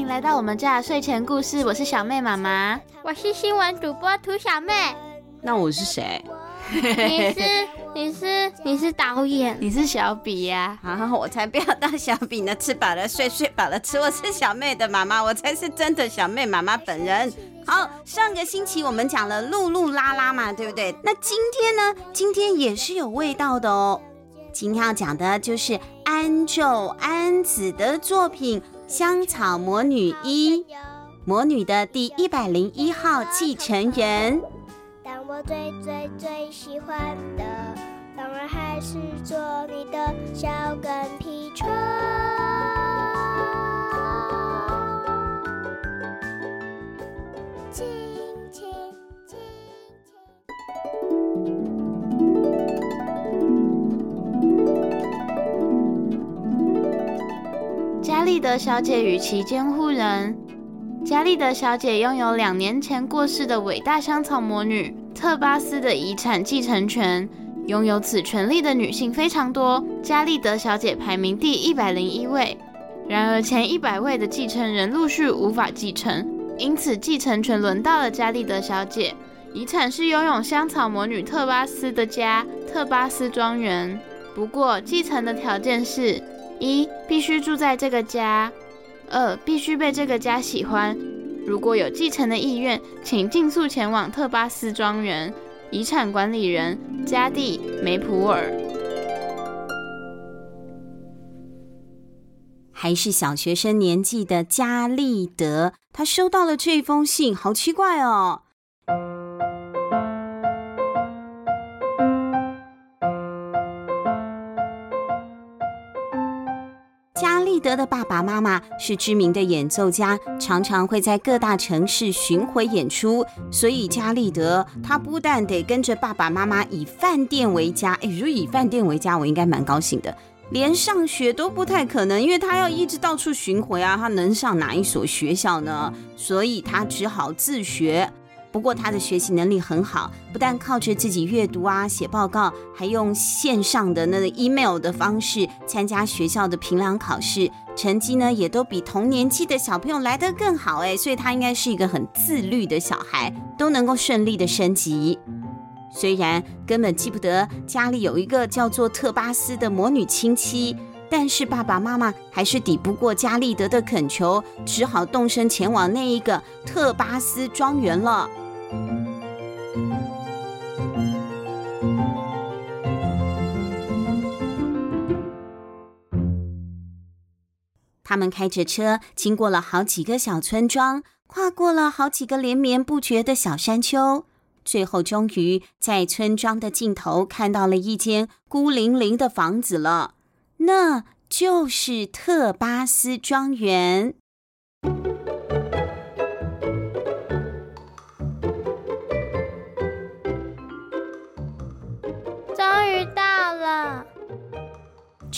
欢迎来到我们家的睡前故事。我是小妹妈妈，我是新闻主播涂小妹。那我是谁？你是你是你是导演，你是小比呀、啊？啊，我才不要当小比呢！吃饱了睡，睡饱了吃。我是小妹的妈妈，我才是真的小妹妈妈本人。好，上个星期我们讲了露露拉拉嘛，对不对？那今天呢？今天也是有味道的哦。今天要讲的就是安纣安子的作品《香草魔女一》，魔女的第一百零一号继承人。但我最最最喜欢的，当然还是做你的小跟屁虫。利德小姐与其监护人。嘉利德小姐拥有两年前过世的伟大香草魔女特巴斯的遗产继承权。拥有此权利的女性非常多，嘉利德小姐排名第一百零一位。然而，前一百位的继承人陆续无法继承，因此继承权轮到了嘉利德小姐。遗产是拥有香草魔女特巴斯的家——特巴斯庄园。不过，继承的条件是：一、必须住在这个家；二、必须被这个家喜欢。如果有继承的意愿，请尽速前往特巴斯庄园。遗产管理人加蒂梅普尔，还是小学生年纪的加利德，他收到了这封信，好奇怪哦。德的爸爸妈妈是知名的演奏家，常常会在各大城市巡回演出，所以嘉丽德他不但得跟着爸爸妈妈以饭店为家，诶，如果以饭店为家，我应该蛮高兴的，连上学都不太可能，因为他要一直到处巡回啊，他能上哪一所学校呢？所以他只好自学。不过他的学习能力很好，不但靠着自己阅读啊、写报告，还用线上的那个 email 的方式参加学校的评量考试，成绩呢也都比同年纪的小朋友来得更好诶，所以他应该是一个很自律的小孩，都能够顺利的升级。虽然根本记不得家里有一个叫做特巴斯的魔女亲戚，但是爸爸妈妈还是抵不过嘉丽德的恳求，只好动身前往那一个特巴斯庄园了。他们开着车，经过了好几个小村庄，跨过了好几个连绵不绝的小山丘，最后终于在村庄的尽头看到了一间孤零零的房子了。那就是特巴斯庄园。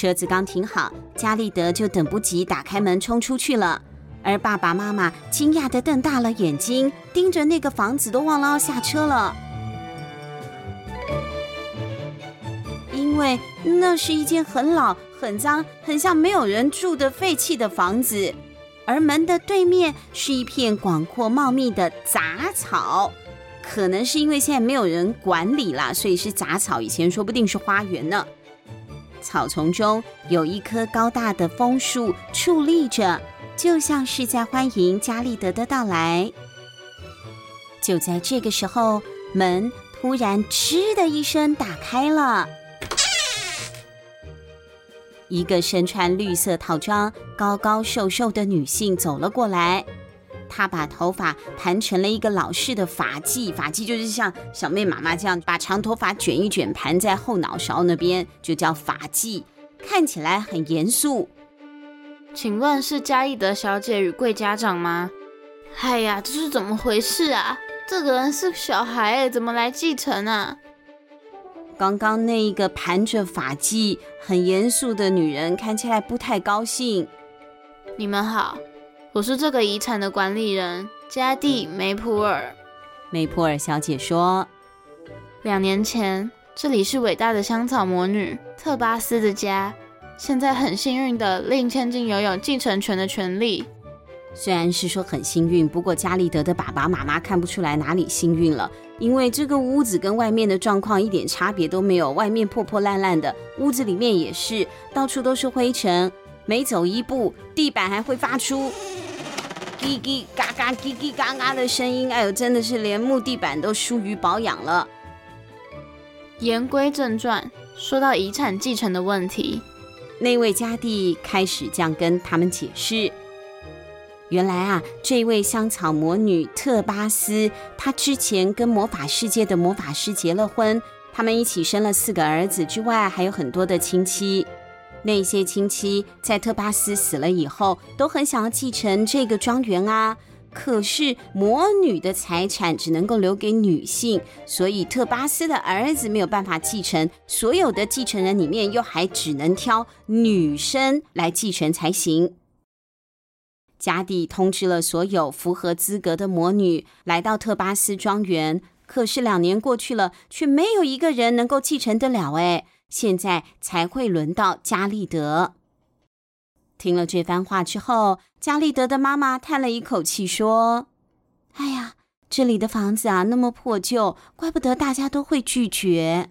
车子刚停好，嘉丽德就等不及打开门冲出去了。而爸爸妈妈惊讶地瞪大了眼睛，盯着那个房子，都忘了要下车了，因为那是一间很老、很脏、很像没有人住的废弃的房子。而门的对面是一片广阔茂密的杂草，可能是因为现在没有人管理啦，所以是杂草。以前说不定是花园呢。草丛中有一棵高大的枫树矗立着，就像是在欢迎嘉丽德的到来。就在这个时候，门突然“吱”的一声打开了，一个身穿绿色套装、高高瘦瘦的女性走了过来。她把头发盘成了一个老式的发髻，发髻就是像小妹妈妈这样把长头发卷一卷，盘在后脑勺那边，就叫发髻，看起来很严肃。请问是嘉义德小姐与贵家长吗？哎呀，这是怎么回事啊？这个人是小孩哎，怎么来继承啊？刚刚那一个盘着发髻、很严肃的女人看起来不太高兴。你们好。我是这个遗产的管理人加蒂梅普尔。梅普尔小姐说：“两年前，这里是伟大的香草魔女特巴斯的家。现在很幸运的，令千金拥有继承权的权利。虽然是说很幸运，不过加利德的爸爸妈妈看不出来哪里幸运了，因为这个屋子跟外面的状况一点差别都没有，外面破破烂烂的，屋子里面也是到处都是灰尘，每走一步，地板还会发出叽叽嘎嘎、叽叽嘎嘎的声音，哎呦，真的是连木地板都疏于保养了。言归正传，说到遗产继承的问题，那位家弟开始这样跟他们解释。原来啊，这位香草魔女特巴斯，她之前跟魔法世界的魔法师结了婚，他们一起生了四个儿子，之外还有很多的亲戚。那些亲戚在特巴斯死了以后，都很想要继承这个庄园啊。可是魔女的财产只能够留给女性，所以特巴斯的儿子没有办法继承。所有的继承人里面，又还只能挑女生来继承才行。家弟通知了所有符合资格的魔女来到特巴斯庄园，可是两年过去了，却没有一个人能够继承得了。哎，现在才会轮到加利德。听了这番话之后，加利德的妈妈叹了一口气，说：“哎呀，这里的房子啊，那么破旧，怪不得大家都会拒绝。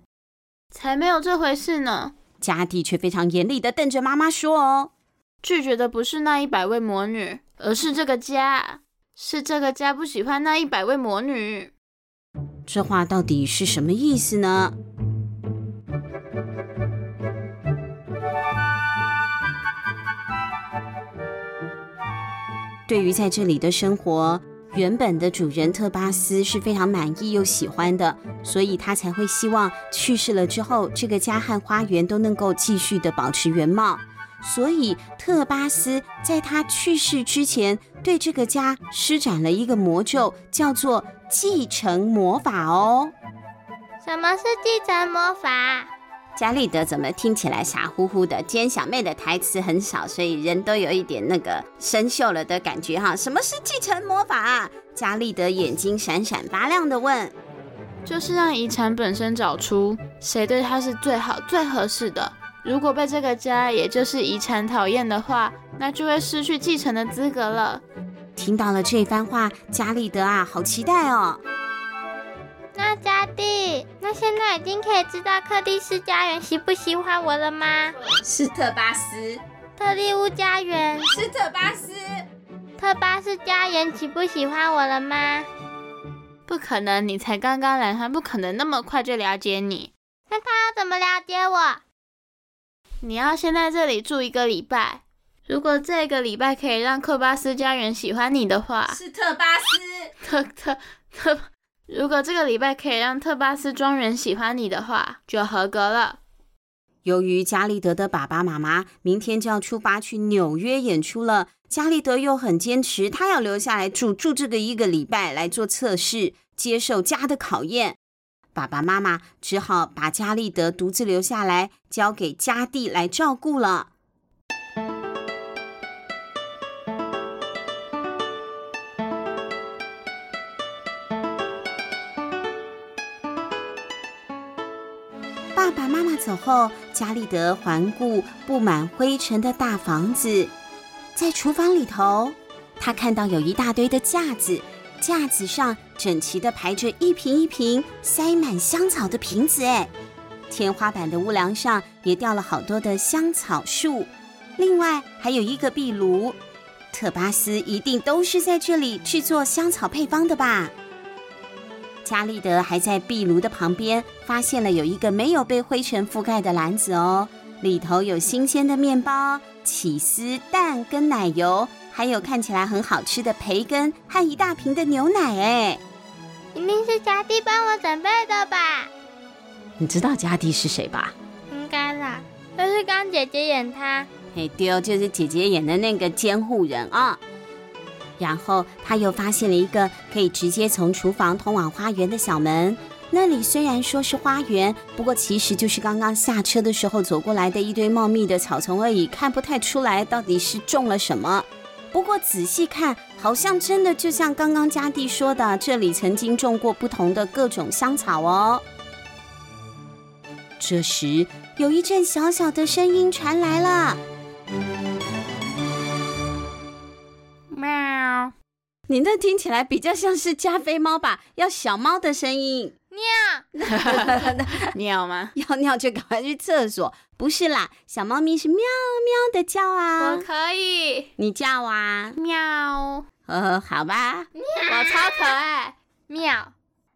才没有这回事呢。”加蒂却非常严厉的瞪着妈妈说：“哦。”拒绝的不是那一百位魔女，而是这个家，是这个家不喜欢那一百位魔女。这话到底是什么意思呢？对于在这里的生活，原本的主人特巴斯是非常满意又喜欢的，所以他才会希望去世了之后，这个家和花园都能够继续的保持原貌。所以，特巴斯在他去世之前，对这个家施展了一个魔咒，叫做继承魔法哦。什么是继承魔法？加利德怎么听起来傻乎乎的？今天小妹的台词很少，所以人都有一点那个生锈了的感觉哈。什么是继承魔法啊？加利德眼睛闪闪发亮的问：“就是让遗产本身找出谁对他是最好、最合适的。”如果被这个家，也就是遗产讨厌的话，那就会失去继承的资格了。听到了这番话，加利德啊，好期待哦。那家蒂，那现在已经可以知道克蒂斯家园喜不喜欢我了吗？是特巴斯。特利乌家园是特巴斯。特巴斯家园喜不喜欢我了吗？不可能，你才刚刚来，他不可能那么快就了解你。那他要怎么了解我？你要先在这里住一个礼拜。如果这个礼拜可以让克巴斯家园喜欢你的话，是特巴斯特特特。如果这个礼拜可以让特巴斯庄园喜欢你的话，就合格了。由于加利德的爸爸妈妈明天就要出发去纽约演出了，加利德又很坚持，他要留下来住住这个一个礼拜来做测试，接受家的考验。爸爸妈妈只好把加利德独自留下来，交给家弟来照顾了。走后，加利德环顾布满灰尘的大房子，在厨房里头，他看到有一大堆的架子。架子上整齐地排着一瓶一瓶塞满香草的瓶子，哎，天花板的屋梁上也吊了好多的香草树，另外还有一个壁炉。特巴斯一定都是在这里制作香草配方的吧？加利德还在壁炉的旁边发现了有一个没有被灰尘覆盖的篮子哦，里头有新鲜的面包、起司、蛋跟奶油。还有看起来很好吃的培根和一大瓶的牛奶，哎，一定是家蒂帮我准备的吧？你知道家蒂是谁吧？应该啦，就是刚姐姐演他。嘿，对哦，就是姐姐演的那个监护人啊。然后他又发现了一个可以直接从厨房通往花园的小门，那里虽然说是花园，不过其实就是刚刚下车的时候走过来的一堆茂密的草丛而已，看不太出来到底是种了什么。不过仔细看，好像真的就像刚刚家弟说的，这里曾经种过不同的各种香草哦。这时，有一阵小小的声音传来了：“你那听起来比较像是加菲猫吧？要小猫的声音，尿，尿吗？要尿就赶快去厕所。不是啦，小猫咪是喵喵的叫啊。我可以，你叫啊，喵。呃，好吧，我超可爱，喵。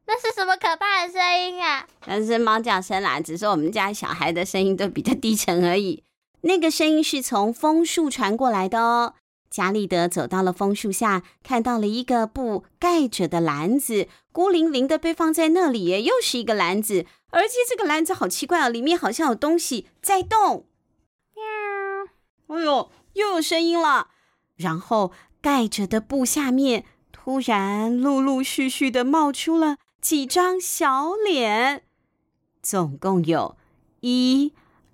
那是什么可怕的声音啊？那是猫叫声啦，只是我们家小孩的声音都比较低沉而已。那个声音是从枫树传过来的哦。加利德走到了枫树下，看到了一个布盖着的篮子，孤零零的被放在那里。又是一个篮子，而且这个篮子好奇怪哦，里面好像有东西在动。喵！哎呦，又有声音了。然后盖着的布下面突然陆陆续续的冒出了几张小脸，总共有一、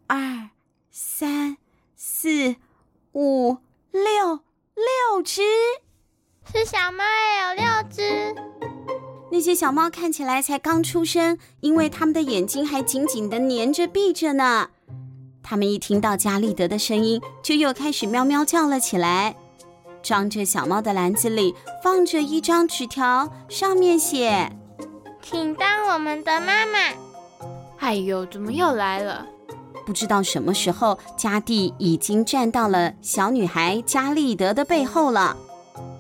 二、三、四、五、六。六只，是小猫也有六只。那些小猫看起来才刚出生，因为它们的眼睛还紧紧的粘着闭着呢。它们一听到加利德的声音，就又开始喵喵叫了起来。装着小猫的篮子里放着一张纸条，上面写：“请当我们的妈妈。”哎呦，怎么又来了？不知道什么时候，加蒂已经站到了小女孩加利德的背后了。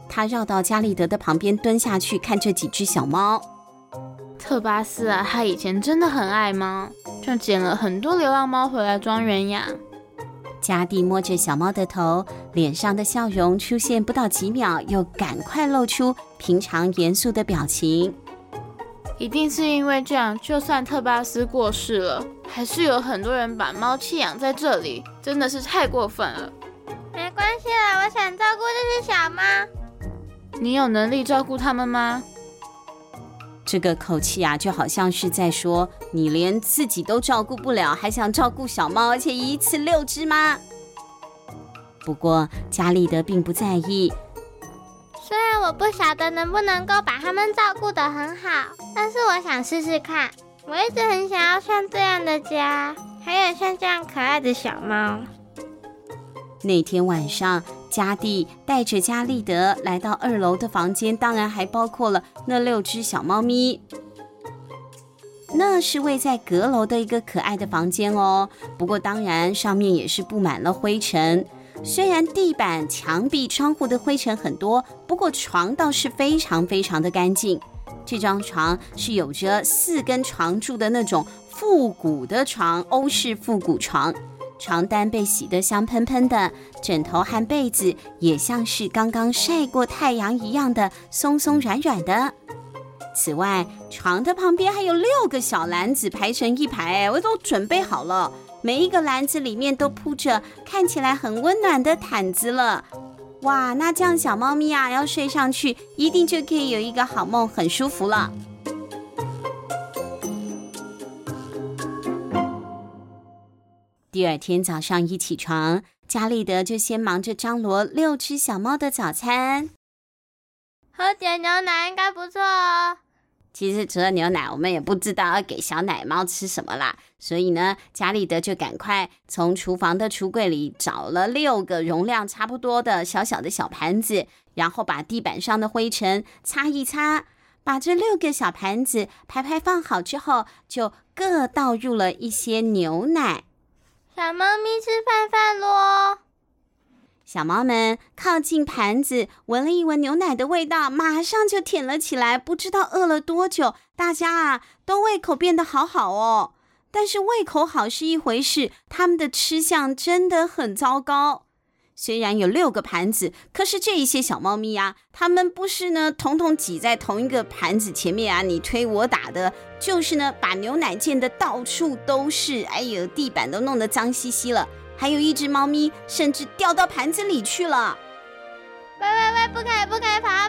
他绕到加利德的旁边蹲下去看这几只小猫。特巴斯啊，他以前真的很爱猫，就捡了很多流浪猫回来庄园养。加蒂摸着小猫的头，脸上的笑容出现不到几秒，又赶快露出平常严肃的表情。一定是因为这样，就算特巴斯过世了，还是有很多人把猫弃养在这里，真的是太过分了。没关系啦，我想照顾这只小猫。你有能力照顾它们吗？这个口气啊，就好像是在说你连自己都照顾不了，还想照顾小猫，而且一次六只吗？不过加利德并不在意。虽然我不晓得能不能够把它们照顾得很好，但是我想试试看。我一直很想要像这样的家，还有像这样可爱的小猫。那天晚上，加蒂带着加利德来到二楼的房间，当然还包括了那六只小猫咪。那是位在阁楼的一个可爱的房间哦，不过当然上面也是布满了灰尘。虽然地板、墙壁、窗户的灰尘很多，不过床倒是非常非常的干净。这张床是有着四根床柱的那种复古的床，欧式复古床。床单被洗得香喷喷的，枕头和被子也像是刚刚晒过太阳一样的松松软软的。此外，床的旁边还有六个小篮子排成一排，我都准备好了。每一个篮子里面都铺着看起来很温暖的毯子了，哇！那这样小猫咪啊，要睡上去，一定就可以有一个好梦，很舒服了。第二天早上一起床，加利德就先忙着张罗六只小猫的早餐。喝点牛奶应该不错哦。其实除了牛奶，我们也不知道要给小奶猫吃什么啦。所以呢，加利德就赶快从厨房的橱柜里找了六个容量差不多的小小的小盘子，然后把地板上的灰尘擦一擦，把这六个小盘子排排放好之后，就各倒入了一些牛奶。小猫咪吃饭饭喽！小猫们靠近盘子，闻了一闻牛奶的味道，马上就舔了起来。不知道饿了多久，大家啊都胃口变得好好哦。但是胃口好是一回事，他们的吃相真的很糟糕。虽然有六个盘子，可是这一些小猫咪啊，它们不是呢，统统挤在同一个盘子前面啊，你推我打的，就是呢，把牛奶溅的到处都是。哎呦，地板都弄得脏兮兮了。还有一只猫咪，甚至掉到盘子里去了。喂喂喂，不可以不可以跑到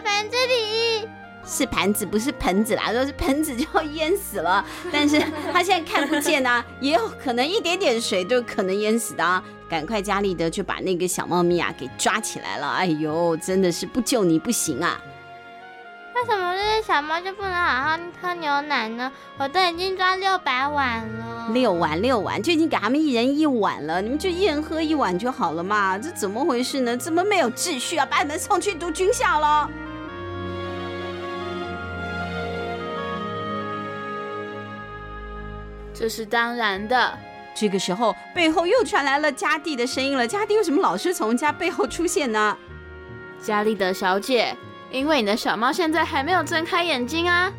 盘子里！是盘子，不是盆子啦。说是盆子就要淹死了，但是他现在看不见啊，也有可能一点点水都可能淹死的啊。赶快，加利德就把那个小猫咪啊给抓起来了。哎呦，真的是不救你不行啊！为什么这些小猫就不能好好喝牛奶呢？我都已经抓六百碗了，六碗六碗就已经给他们一人一碗了，你们就一人喝一碗就好了嘛？这怎么回事呢？怎么没有秩序啊？把你们送去读军校了？这是当然的。这个时候，背后又传来了嘉蒂的声音了。嘉蒂为什么老是从家背后出现呢？嘉丽德小姐，因为你的小猫现在还没有睁开眼睛啊。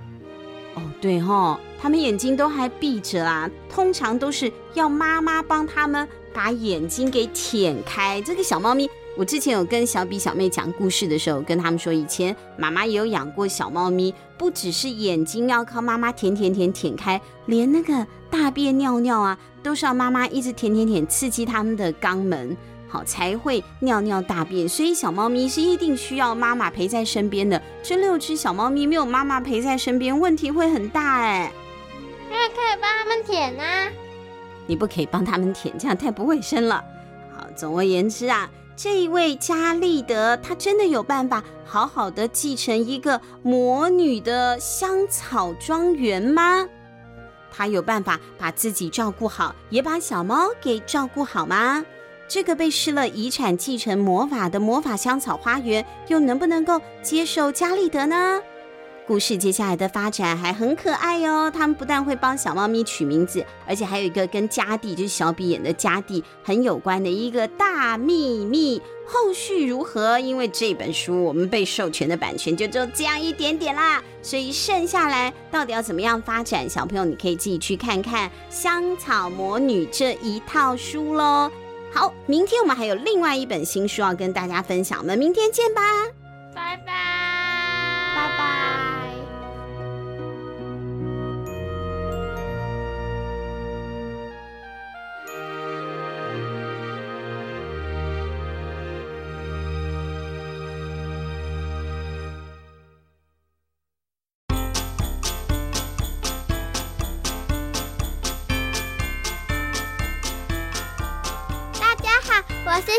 哦，对哈，它们眼睛都还闭着啦。通常都是要妈妈帮它们把眼睛给舔开。这个小猫咪，我之前有跟小比小妹讲故事的时候，跟他们说，以前妈妈也有养过小猫咪，不只是眼睛要靠妈妈舔舔舔舔开，连那个大便尿尿啊，都是要妈妈一直舔舔舔，刺激它们的肛门。好才会尿尿大便，所以小猫咪是一定需要妈妈陪在身边的。这六只小猫咪没有妈妈陪在身边，问题会很大哎。那可以帮他们舔啊？你不可以帮他们舔，这样太不卫生了。好，总而言之啊，这一位加利德，他真的有办法好好的继承一个魔女的香草庄园吗？他有办法把自己照顾好，也把小猫给照顾好吗？这个被施了遗产继承魔法的魔法香草花园，又能不能够接受加利德呢？故事接下来的发展还很可爱哟。他们不但会帮小猫咪取名字，而且还有一个跟家地，就是小比演的家地很有关的一个大秘密。后续如何？因为这本书我们被授权的版权就只有这样一点点啦，所以剩下来到底要怎么样发展？小朋友你可以自己去看看《香草魔女》这一套书喽。好，明天我们还有另外一本新书要跟大家分享，我们明天见吧，拜拜，拜拜。